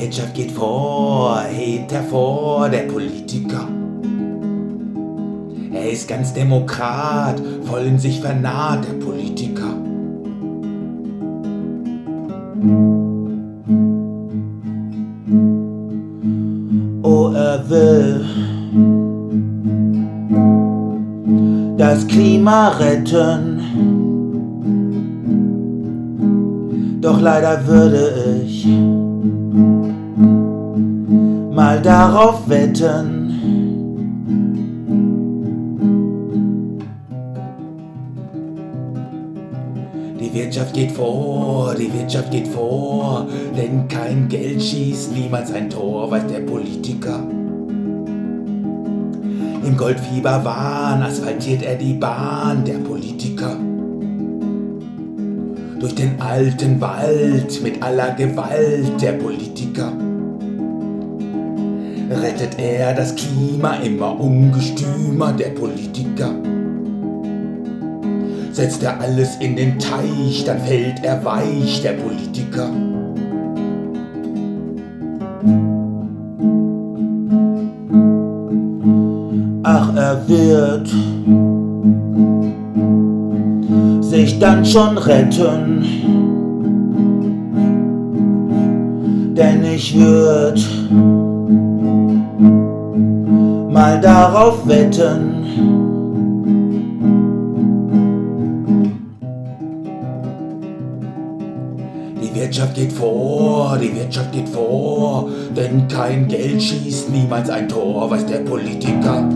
Wirtschaft geht vor, hebt hervor der Politiker. Er ist ganz Demokrat, voll in sich vernarrt, der Politiker. Oh, er will das Klima retten. Doch leider würde ich mal darauf wetten. Die Wirtschaft geht vor, die Wirtschaft geht vor, denn kein Geld schießt niemals ein Tor, weiß der Politiker. Im Goldfieberwahn asphaltiert er die Bahn, der Politiker. Durch den alten Wald mit aller Gewalt, der Politiker. Rettet er das Klima immer ungestümer, der Politiker. Setzt er alles in den Teich, dann fällt er weich, der Politiker. Ach, er wird sich dann schon retten. Denn ich würd mal darauf wetten. Die Wirtschaft geht vor, die Wirtschaft geht vor, denn kein Geld schießt niemals ein Tor, weiß der Politiker.